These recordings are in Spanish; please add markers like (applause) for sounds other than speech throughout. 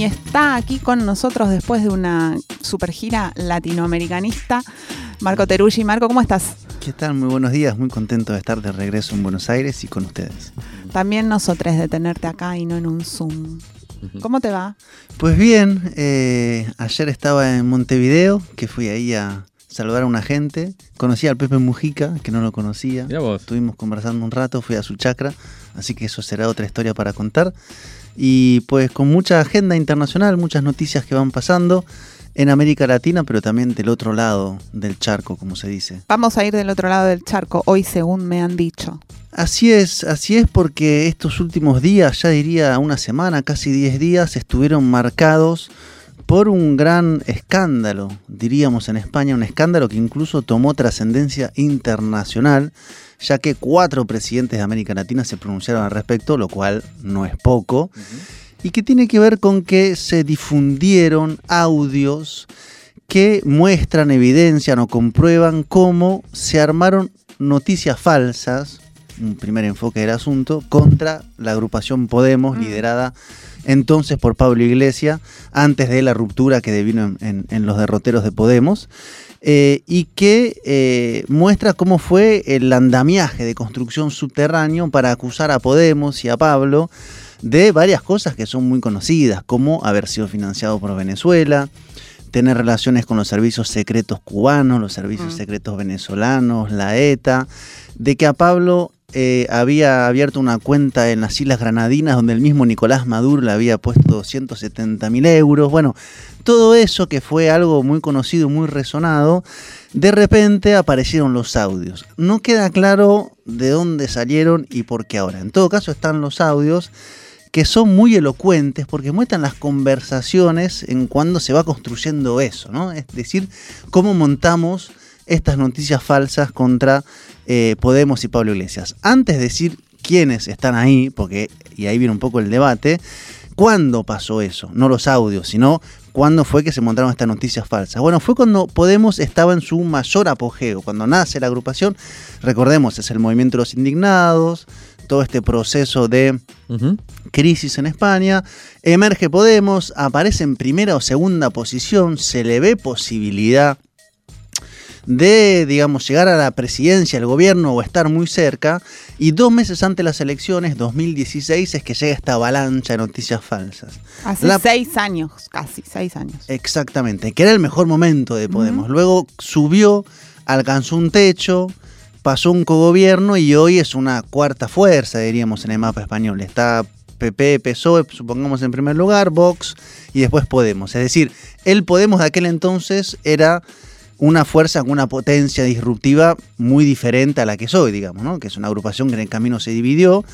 Y está aquí con nosotros después de una super gira latinoamericanista, Marco Teruggi. Marco, ¿cómo estás? ¿Qué tal? Muy buenos días, muy contento de estar de regreso en Buenos Aires y con ustedes. También nosotros de tenerte acá y no en un Zoom. ¿Cómo te va? Pues bien, eh, ayer estaba en Montevideo, que fui ahí a saludar a una gente. Conocí al Pepe Mujica, que no lo conocía. Estuvimos conversando un rato, fui a su chacra, así que eso será otra historia para contar y pues con mucha agenda internacional, muchas noticias que van pasando en América Latina, pero también del otro lado del charco, como se dice. Vamos a ir del otro lado del charco hoy, según me han dicho. Así es, así es porque estos últimos días, ya diría una semana, casi 10 días, estuvieron marcados por un gran escándalo, diríamos en España, un escándalo que incluso tomó trascendencia internacional ya que cuatro presidentes de América Latina se pronunciaron al respecto, lo cual no es poco, y que tiene que ver con que se difundieron audios que muestran, evidencian o comprueban cómo se armaron noticias falsas, un primer enfoque del asunto, contra la agrupación Podemos, mm. liderada entonces por Pablo Iglesias, antes de la ruptura que devino en los derroteros de Podemos. Eh, y que eh, muestra cómo fue el andamiaje de construcción subterráneo para acusar a Podemos y a Pablo de varias cosas que son muy conocidas, como haber sido financiado por Venezuela, tener relaciones con los servicios secretos cubanos, los servicios secretos venezolanos, la ETA, de que a Pablo eh, había abierto una cuenta en las Islas Granadinas donde el mismo Nicolás Maduro le había puesto 170 mil euros. Bueno, todo eso que fue algo muy conocido, muy resonado, de repente aparecieron los audios. No queda claro de dónde salieron y por qué ahora. En todo caso están los audios que son muy elocuentes porque muestran las conversaciones en cuando se va construyendo eso, ¿no? Es decir, cómo montamos estas noticias falsas contra eh, Podemos y Pablo Iglesias. Antes de decir quiénes están ahí, porque, y ahí viene un poco el debate, ¿cuándo pasó eso? No los audios, sino cuándo fue que se montaron estas noticias falsas. Bueno, fue cuando Podemos estaba en su mayor apogeo, cuando nace la agrupación, recordemos, es el movimiento de los indignados, todo este proceso de crisis en España, emerge Podemos, aparece en primera o segunda posición, se le ve posibilidad de, digamos, llegar a la presidencia, al gobierno o estar muy cerca. Y dos meses antes de las elecciones, 2016, es que llega esta avalancha de noticias falsas. Hace seis años, casi seis años. Exactamente, que era el mejor momento de Podemos. Luego subió, alcanzó un techo, pasó un cogobierno y hoy es una cuarta fuerza, diríamos, en el mapa español. Está PP, PSOE, supongamos en primer lugar, Vox y después Podemos. Es decir, el Podemos de aquel entonces era una fuerza con una potencia disruptiva muy diferente a la que soy, digamos, ¿no? que es una agrupación que en el camino se dividió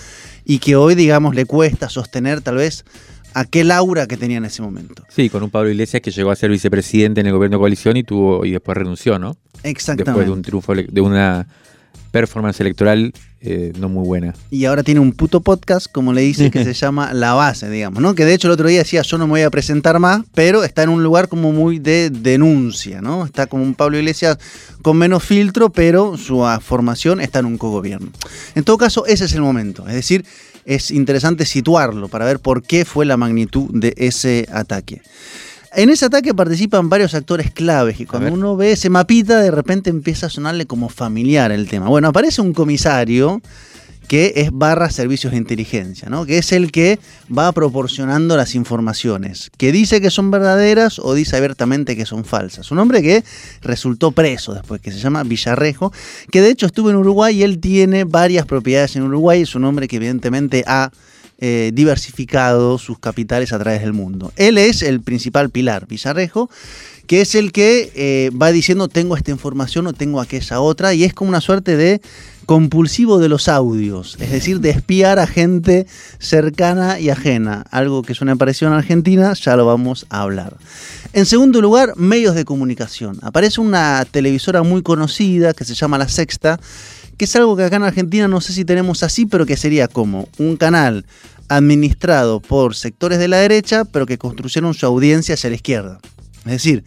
y que hoy, digamos, le cuesta sostener tal vez aquel aura que tenía en ese momento. Sí, con un Pablo Iglesias que llegó a ser vicepresidente en el gobierno de coalición y tuvo y después renunció, ¿no? Exactamente. Después de un triunfo de una performance electoral eh, no muy buena. Y ahora tiene un puto podcast, como le dice, que se (laughs) llama La Base, digamos, ¿no? Que de hecho el otro día decía, yo no me voy a presentar más, pero está en un lugar como muy de denuncia, ¿no? Está como un Pablo Iglesias con menos filtro, pero su formación está en un cogobierno. En todo caso, ese es el momento. Es decir, es interesante situarlo para ver por qué fue la magnitud de ese ataque. En ese ataque participan varios actores claves y cuando uno ve ese mapita de repente empieza a sonarle como familiar el tema. Bueno, aparece un comisario que es barra servicios de inteligencia, ¿no? que es el que va proporcionando las informaciones, que dice que son verdaderas o dice abiertamente que son falsas. Un hombre que resultó preso después, que se llama Villarrejo, que de hecho estuvo en Uruguay y él tiene varias propiedades en Uruguay, es un hombre que evidentemente ha eh, diversificado sus capitales a través del mundo. Él es el principal pilar, Pizarrejo, que es el que eh, va diciendo tengo esta información o tengo aquella otra, y es como una suerte de compulsivo de los audios, es decir, de espiar a gente cercana y ajena, algo que es una aparición en Argentina, ya lo vamos a hablar. En segundo lugar, medios de comunicación. Aparece una televisora muy conocida que se llama La Sexta, que es algo que acá en Argentina no sé si tenemos así, pero que sería como un canal administrado por sectores de la derecha, pero que construyeron su audiencia hacia la izquierda. Es decir,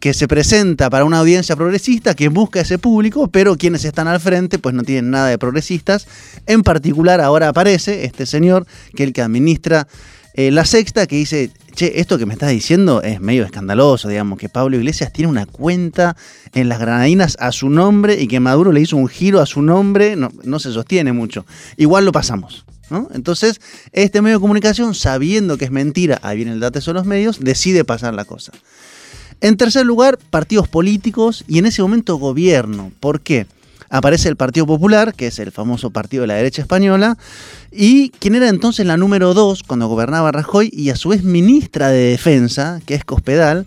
que se presenta para una audiencia progresista que busca ese público, pero quienes están al frente pues no tienen nada de progresistas. En particular ahora aparece este señor, que es el que administra eh, la sexta, que dice, che, esto que me estás diciendo es medio escandaloso, digamos, que Pablo Iglesias tiene una cuenta en las granadinas a su nombre y que Maduro le hizo un giro a su nombre, no, no se sostiene mucho. Igual lo pasamos. ¿no? Entonces, este medio de comunicación, sabiendo que es mentira, ahí viene el dato de los medios, decide pasar la cosa. En tercer lugar, partidos políticos y en ese momento gobierno. ¿Por qué? Aparece el Partido Popular, que es el famoso partido de la derecha española, y quien era entonces la número dos cuando gobernaba Rajoy y a su vez ministra de Defensa, que es Cospedal,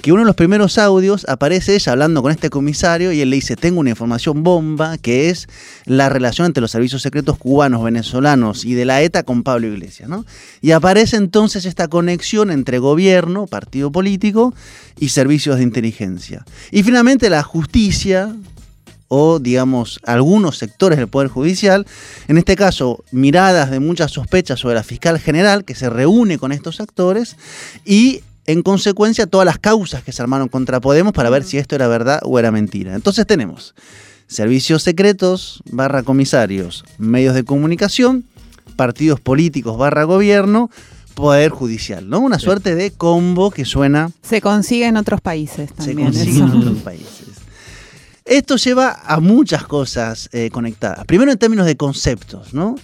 que uno de los primeros audios aparece ella hablando con este comisario y él le dice, tengo una información bomba, que es la relación entre los servicios secretos cubanos, venezolanos y de la ETA con Pablo Iglesias. ¿no? Y aparece entonces esta conexión entre gobierno, partido político y servicios de inteligencia. Y finalmente la justicia, o digamos algunos sectores del Poder Judicial, en este caso miradas de muchas sospechas sobre la fiscal general que se reúne con estos actores y en consecuencia todas las causas que se armaron contra Podemos para ver si esto era verdad o era mentira. Entonces tenemos servicios secretos, barra comisarios, medios de comunicación, partidos políticos, barra gobierno, poder judicial, ¿no? Una suerte de combo que suena... Se consigue en otros países también. Se consigue en otros países. Esto lleva a muchas cosas eh, conectadas. Primero en términos de conceptos, ¿no?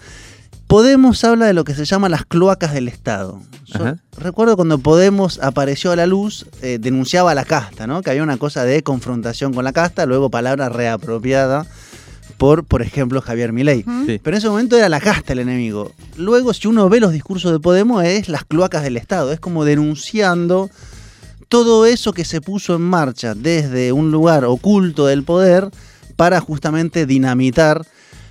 Podemos habla de lo que se llama las cloacas del Estado. recuerdo cuando Podemos apareció a la luz, eh, denunciaba a la casta, ¿no? Que había una cosa de confrontación con la casta, luego palabra reapropiada por, por ejemplo, Javier Milei. Pero en ese momento era la casta el enemigo. Luego, si uno ve los discursos de Podemos, es las cloacas del Estado. Es como denunciando todo eso que se puso en marcha desde un lugar oculto del poder para justamente dinamitar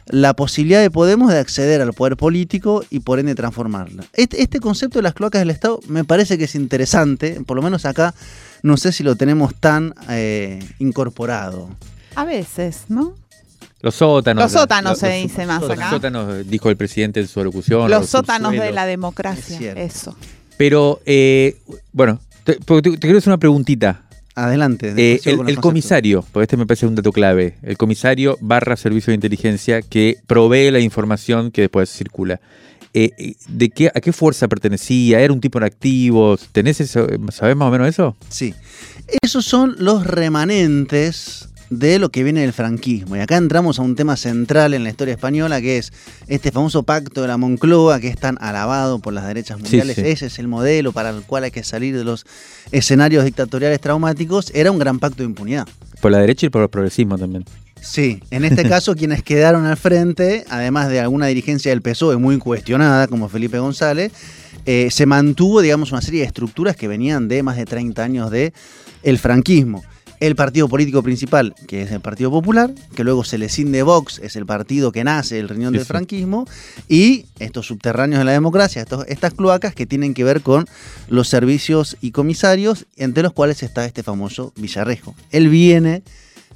la posibilidad de Podemos de acceder al poder político y por ende transformarla. Este, este, concepto de las cloacas del Estado me parece que es interesante, por lo menos acá no sé si lo tenemos tan eh, incorporado. A veces, ¿no? Los sótanos. Los sótanos se dice más acá. Los sótanos, dijo el presidente en su alocución. Los, sótanos de la democracia, eso. Pero, eh, bueno, te, quiero hacer una preguntita. Adelante. Eh, el, comisario, porque este me parece un dato clave, el comisario barra servicio de inteligencia que provee la información que después circula. Eh, eh, ¿de qué, ¿A qué fuerza pertenecía? ¿Era un tipo de activos? ¿Tenés eso? ¿Sabés más o menos eso? Sí. Esos son los remanentes de lo que viene del franquismo. Y acá entramos a un tema central en la historia española, que es este famoso pacto de la Moncloa, que es tan alabado por las derechas mundiales. Ese es el modelo para el cual hay que salir de los escenarios dictatoriales traumáticos. Era un gran pacto de impunidad. Por la derecha y por el progresismo también. Sí, en este (laughs) caso quienes quedaron al frente, además de alguna dirigencia del PSOE muy cuestionada, como Felipe González, eh, se mantuvo, digamos, una serie de estructuras que venían de más de 30 años de el franquismo el partido político principal, que es el Partido Popular, que luego se le cinde Vox, es el partido que nace el riñón del franquismo, y estos subterráneos de la democracia, estas cloacas que tienen que ver con los servicios y comisarios, entre los cuales está este famoso Villarrejo. Él viene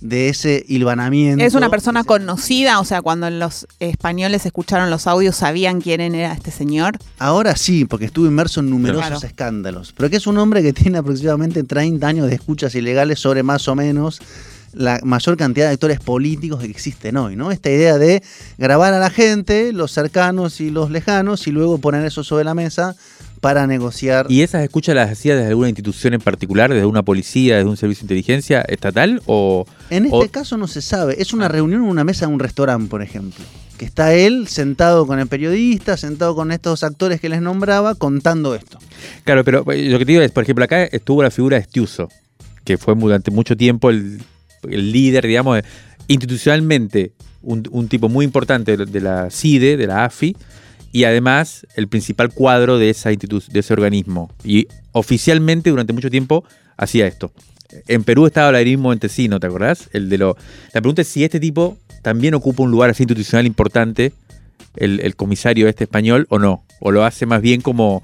de ese hilvanamiento. Es una persona conocida, o sea, cuando los españoles escucharon los audios, ¿sabían quién era este señor? Ahora sí, porque estuvo inmerso en numerosos escándalos. Pero que es un hombre que tiene aproximadamente 30 años de escuchas ilegales sobre más o menos la mayor cantidad de actores políticos que existen hoy, ¿no? Esta idea de grabar a la gente, los cercanos y los lejanos, y luego poner eso sobre la mesa para negociar. ¿Y esas escuchas las hacía desde alguna institución en particular, desde una policía, desde un servicio de inteligencia estatal o...? En este caso no se sabe. Es una reunión en una mesa de un restaurante, por ejemplo. Que está él sentado con el periodista, sentado con estos actores que les nombraba, contando esto. Claro, pero eh, lo que te digo es, por ejemplo, acá estuvo la figura de Estiuso, que fue durante mucho tiempo el, líder, digamos, institucionalmente, un, tipo muy importante de la CIDE, de la AFI, y además el principal cuadro de, esa de ese organismo. Y oficialmente durante mucho tiempo hacía esto. En Perú estaba Vladimir Montesino, ¿te acordás? El de lo, la pregunta es si este tipo también ocupa un lugar así institucional importante, el, el comisario este español, o no. O lo hace más bien como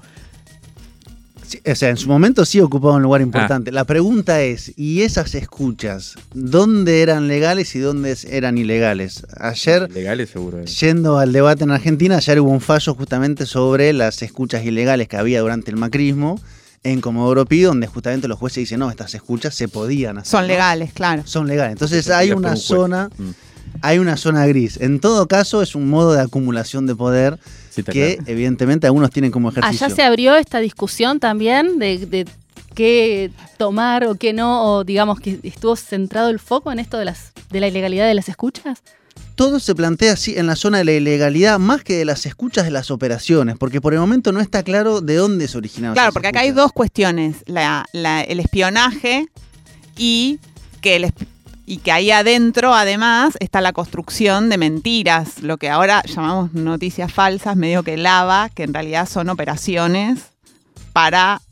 Sí, o sea, en su momento sí ocupaba un lugar importante. La pregunta es, ¿y esas escuchas, dónde eran legales y dónde eran ilegales? Ayer, legales seguro. eh. yendo al debate en Argentina, ayer hubo un fallo justamente sobre las escuchas ilegales que había durante el macrismo en Comodoro Pi, donde justamente los jueces dicen, no, estas escuchas se podían hacer. Son ¿no? legales, claro. Son legales. Entonces hay una un zona, Mm, hay una zona gris. En todo caso, es un modo de acumulación de poder sí, que claro. evidentemente algunos tienen como ejercicio. Allá se abrió esta discusión también de, de qué tomar o qué no, o digamos que estuvo centrado el foco en esto de las de la ilegalidad de las escuchas. todo se plantea así en la zona de la ilegalidad más que de las escuchas de las operaciones, porque por el momento no está claro de dónde se originaron. Claro, porque acá hay dos cuestiones. La- la- el espionaje y que, el y que ahí adentro, además, está la construcción de mentiras, lo que ahora llamamos noticias falsas, medio que lava, que en realidad son operaciones para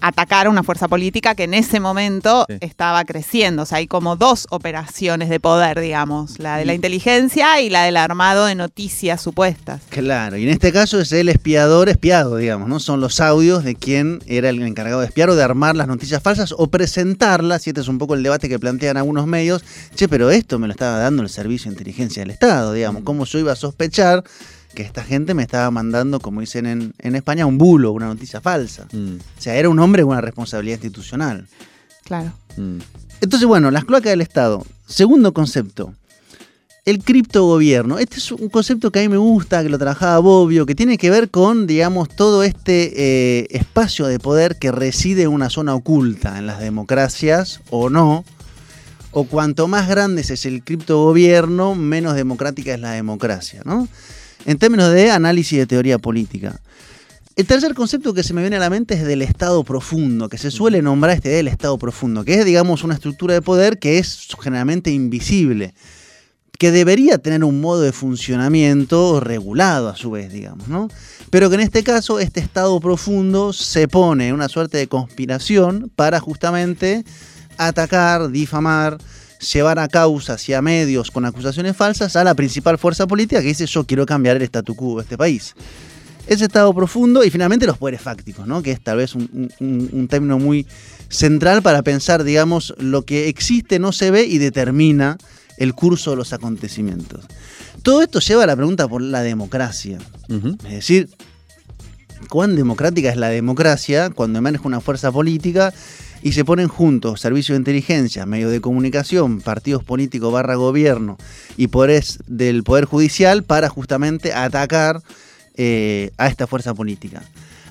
atacar a una fuerza política que en ese momento Sí. estaba creciendo. O sea, hay como dos operaciones de poder, digamos, la de la inteligencia y la del armado de noticias supuestas. Claro, y en este caso es el espiador espiado, digamos, ¿no? Son los audios de quien era el encargado de espiar o de armar las noticias falsas o presentarlas, y este es un poco el debate que plantean algunos medios, che, pero esto me lo estaba dando el Servicio de Inteligencia del Estado, digamos, ¿cómo yo iba a sospechar que esta gente me estaba mandando, como dicen en, en España, un bulo, una noticia falsa? Mm, O sea, era un hombre con una responsabilidad institucional. Claro. mm. Entonces, bueno, las cloacas del Estado. Segundo concepto, el criptogobierno. Este es un concepto que a mí me gusta, que lo trabajaba Bobbio, que tiene que ver con, digamos, todo este eh, espacio de poder que reside en una zona oculta en las democracias o no. O cuanto más grande es el criptogobierno, menos democrática es la democracia, ¿no? En términos de análisis de teoría política. El tercer concepto que se me viene a la mente es del Estado profundo, que se suele nombrar este del Estado profundo, que es, digamos, una estructura de poder que es generalmente invisible, que debería tener un modo de funcionamiento regulado a su vez, digamos, ¿no? Pero que en este caso este Estado profundo se pone en una suerte de conspiración para justamente atacar, difamar, llevar a causa hacia medios con acusaciones falsas a la principal fuerza política que dice yo quiero cambiar el statu quo de este país ese estado profundo y finalmente los poderes fácticos, ¿no? que es tal vez un, un- un término muy central para pensar, digamos, lo que existe no se ve y determina el curso de los acontecimientos. Todo esto lleva a la pregunta por la democracia. Es decir, cuán democrática es la democracia cuando emerge una fuerza política y se ponen juntos servicios de inteligencia, medios de comunicación, partidos políticos barra gobierno y poderes del Poder Judicial para justamente atacar eh, a esta fuerza política.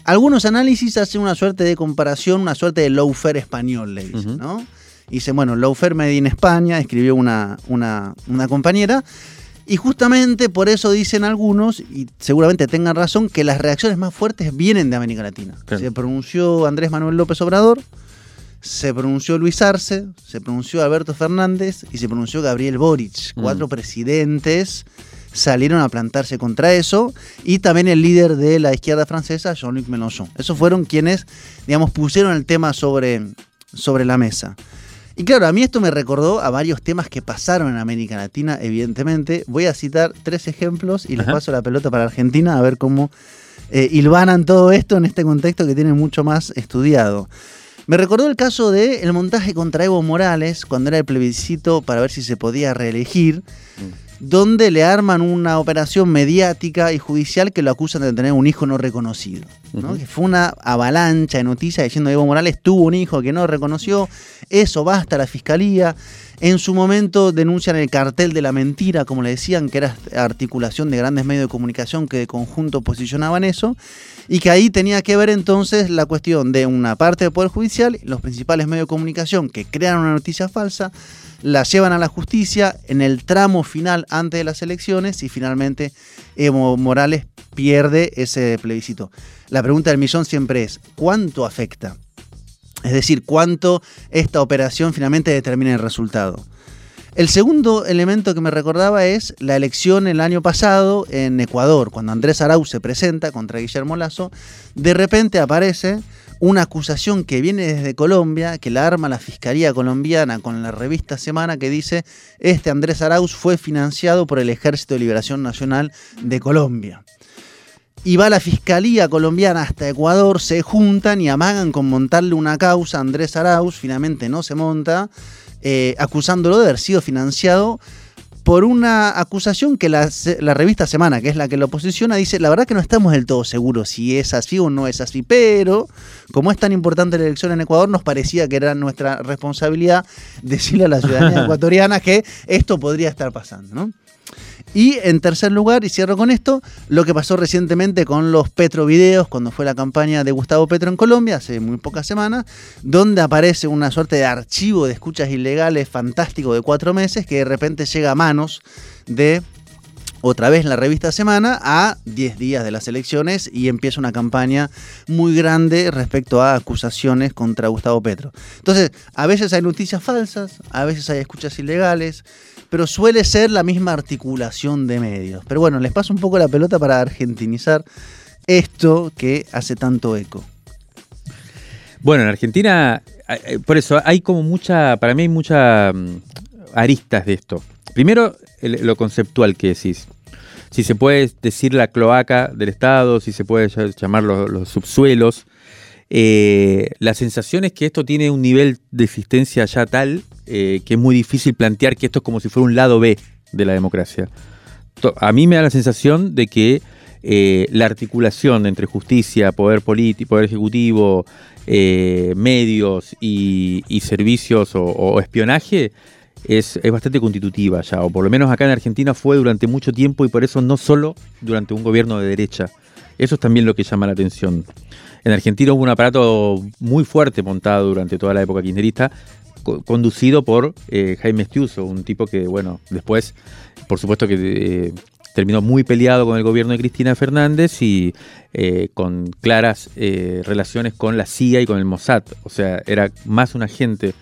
Algunos análisis hacen una suerte de comparación, una suerte de lawfare español, le dicen. ¿no? Y dicen, bueno, lawfare made in España, escribió una, una, una compañera, y justamente por eso dicen algunos, y seguramente tengan razón, que las reacciones más fuertes vienen de América Latina. Claro. Se pronunció Andrés Manuel López Obrador, se pronunció Luis Arce, se pronunció Alberto Fernández y se pronunció Gabriel Boric. Mm. Cuatro presidentes salieron a plantarse contra eso y también el líder de la izquierda francesa, Jean-Luc Mélenchon. Esos fueron quienes, digamos, pusieron el tema sobre, sobre la mesa. Y claro, a mí esto me recordó a varios temas que pasaron en América Latina, evidentemente. Voy a citar tres ejemplos y les Ajá. paso la pelota para Argentina a ver cómo eh, hilvanan todo esto en este contexto que tienen mucho más estudiado. Me recordó el caso del el montaje contra Evo Morales cuando era el plebiscito para ver si se podía reelegir, donde le arman una operación mediática y judicial que lo acusan de tener un hijo no reconocido. ¿no? Ujú. Que fue una avalancha de noticias diciendo que Evo Morales tuvo un hijo que no reconoció, eso basta la fiscalía. En su momento denuncian el cartel de la mentira, como le decían, que era articulación de grandes medios de comunicación que de conjunto posicionaban eso, y que ahí tenía que ver entonces la cuestión de una parte del Poder Judicial, los principales medios de comunicación que crean una noticia falsa, la llevan a la justicia en el tramo final antes de las elecciones y finalmente Evo Morales pierde ese plebiscito. La pregunta del millón siempre es, ¿cuánto afecta? Es decir, ¿cuánto esta operación finalmente determina el resultado? El segundo elemento que me recordaba es la elección el año pasado en Ecuador, cuando Andrés Arauz se presenta contra Guillermo Lazo, de repente aparece una acusación que viene desde Colombia, que la arma la Fiscalía colombiana con la revista Semana, que dice, este Andrés Arauz fue financiado por el Ejército de Liberación Nacional de Colombia. Y va la Fiscalía colombiana hasta Ecuador, se juntan y amagan con montarle una causa a Andrés Arauz, finalmente no se monta, eh, acusándolo de haber sido financiado por una acusación que la, la, revista Semana, que es la que lo posiciona, dice, la verdad que no estamos del todo seguros si es así o no es así, pero como es tan importante la elección en Ecuador, nos parecía que era nuestra responsabilidad decirle a la ciudadanía (laughs) ecuatoriana que esto podría estar pasando, ¿no? Y en tercer lugar, y cierro con esto, lo que pasó recientemente con los Petrovideos, cuando fue la campaña de Gustavo Petro en Colombia, hace muy pocas semanas, donde aparece una suerte de archivo de escuchas ilegales fantástico de cuatro meses que de repente llega a manos de otra vez la revista Semana a 10 días de las elecciones y empieza una campaña muy grande respecto a acusaciones contra Gustavo Petro. Entonces, a veces hay noticias falsas, a veces hay escuchas ilegales, pero suele ser la misma articulación de medios. Pero bueno, les paso un poco la pelota para argentinizar esto que hace tanto eco. Bueno, en Argentina, por eso hay como mucha, para mí hay muchas mm, aristas de esto. Primero, lo conceptual que decís. Si se puede decir la cloaca del Estado, si se puede llamar los, subsuelos. Eh, la sensación es que esto tiene un nivel de existencia ya tal eh, que es muy difícil plantear que esto es como si fuera un lado B de la democracia. A mí me da la sensación de que eh, la articulación entre justicia, poder político, poder ejecutivo, medios y, servicios o espionaje es, bastante constitutiva ya, o por lo menos acá en Argentina fue durante mucho tiempo y por eso no solo durante un gobierno de derecha. Eso es también lo que llama la atención. En Argentina hubo un aparato muy fuerte montado durante toda la época kirchnerista, conducido por eh, Jaime Estiuso, un tipo que, bueno, después, por supuesto que eh, terminó muy peleado con el gobierno de Cristina Fernández y eh, con claras relaciones con la CIA y con el Mossad. O sea, era más un agente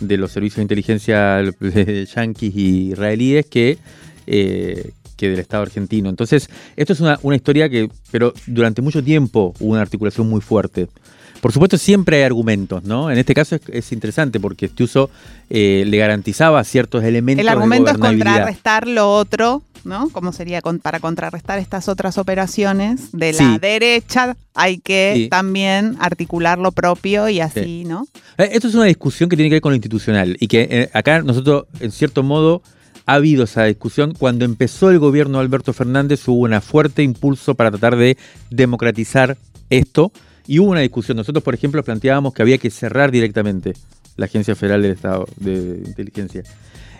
de los servicios de inteligencia (laughs) yanquis y israelíes que, eh, que del Estado argentino. Entonces, esto es una, historia que, pero durante mucho tiempo hubo una articulación muy fuerte. Por supuesto, siempre hay argumentos, ¿no? En este caso es, interesante porque este uso eh, le garantizaba ciertos elementos. El argumento es contrarrestar lo otro ¿no? ¿Cómo sería para contrarrestar estas otras operaciones de la derecha? Hay que también articular lo propio y así, ¿no? Eh, esto es una discusión que tiene que ver con lo institucional y que eh, acá nosotros, en cierto modo, ha habido esa discusión. Cuando empezó el gobierno de Alberto Fernández hubo un fuerte impulso para tratar de democratizar esto y hubo una discusión. Nosotros, por ejemplo, planteábamos que había que cerrar directamente la Agencia Federal del Estado de Inteligencia.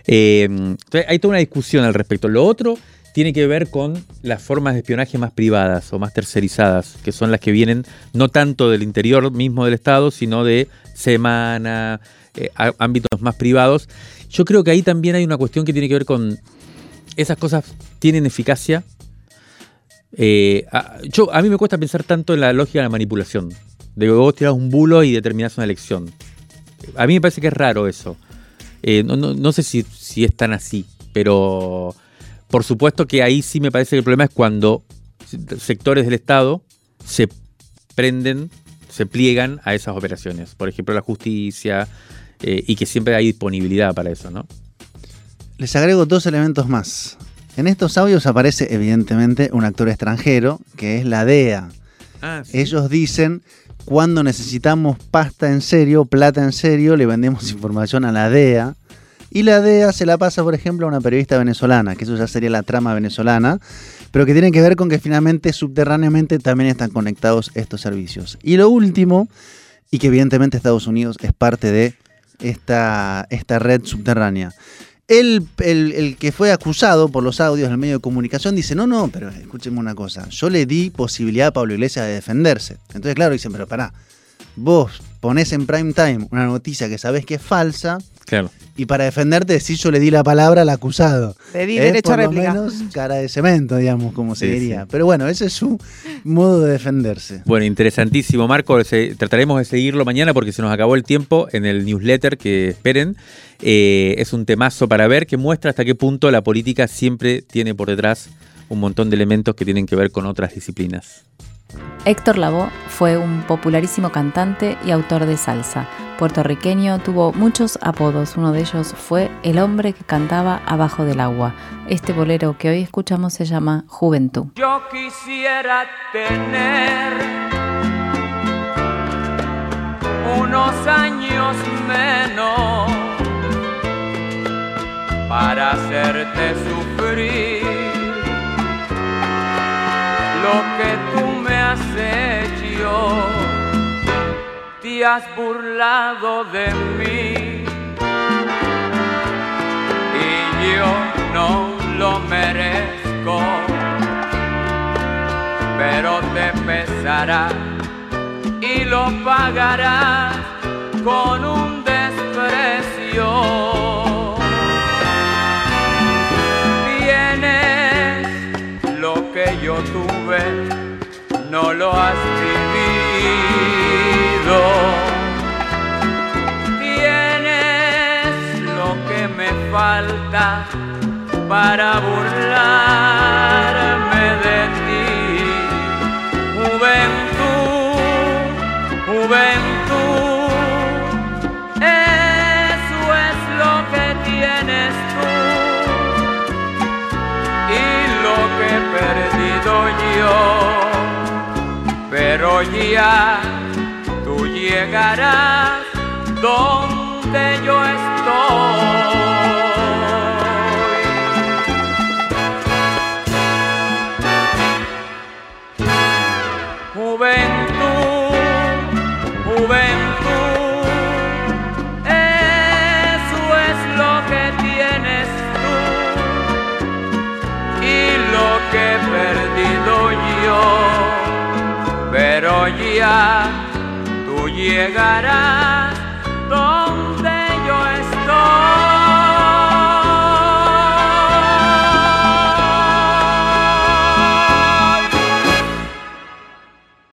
Hay toda una discusión al respecto. Lo otro tiene que ver con las formas de espionaje más privadas o más tercerizadas, que son las que vienen no tanto del interior mismo del Estado, sino de semana, eh, ámbitos más privados. Yo creo que ahí también hay una cuestión que tiene que ver con esas cosas tienen eficacia. Eh, yo, a mí me cuesta pensar tanto en la lógica de la manipulación, de que vos tirás un bulo y determinás una elección. A mí me parece que es raro eso. Eh, no, sé si, si es tan así, pero por supuesto que ahí sí me parece que el problema es cuando sectores del Estado se prenden, se pliegan a esas operaciones. Por ejemplo, la justicia, eh, y que siempre hay disponibilidad para eso, ¿no? Les agrego dos elementos más. En estos audios aparece evidentemente un actor extranjero, que es la DEA. Ah, Ellos dicen cuando necesitamos pasta en serio, plata en serio, le vendemos información a la DEA. Y la DEA se la pasa, por ejemplo, a una periodista venezolana, que eso ya sería la trama venezolana, pero que tiene que ver con que finalmente subterráneamente también están conectados estos servicios. Y lo último, y que evidentemente Estados Unidos es parte de esta, esta red subterránea. El, el, que fue acusado por los audios del medio de comunicación dice, no, no, pero escúcheme una cosa, yo le di posibilidad a Pablo Iglesias de defenderse. Entonces, claro, dicen, pero pará, vos ponés en prime time una noticia que sabés que es falsa Claro. y para defenderte decís yo le di la palabra al acusado. Le di Es derecho a lo réplica. menos cara de cemento, digamos, como se Sí, diría. sí. Pero bueno, ese es su modo de defenderse. Bueno, interesantísimo, Marco. Se- trataremos de seguirlo mañana porque se nos acabó el tiempo en el newsletter que esperen. Eh, es un temazo para ver que muestra hasta qué punto la política siempre tiene por detrás un montón de elementos que tienen que ver con otras disciplinas. Héctor Lavoe fue un popularísimo cantante y autor de salsa. Puertorriqueño tuvo muchos apodos, uno de ellos fue el hombre que cantaba abajo del agua. Este bolero que hoy escuchamos se llama Juventud. Yo quisiera tener unos años menos para hacerte sufrir lo que has hecho. Te has burlado de mí y yo no lo merezco pero te pesará y lo pagarás con un desprecio. Tienes lo que yo tuve, no lo has vivido. Tienes lo que me falta para burlarme de ti. Juventud, juventud, eso es lo que tienes tú y lo que he perdido yo. Ya tú llegarás donde yo estoy. Tú llegarás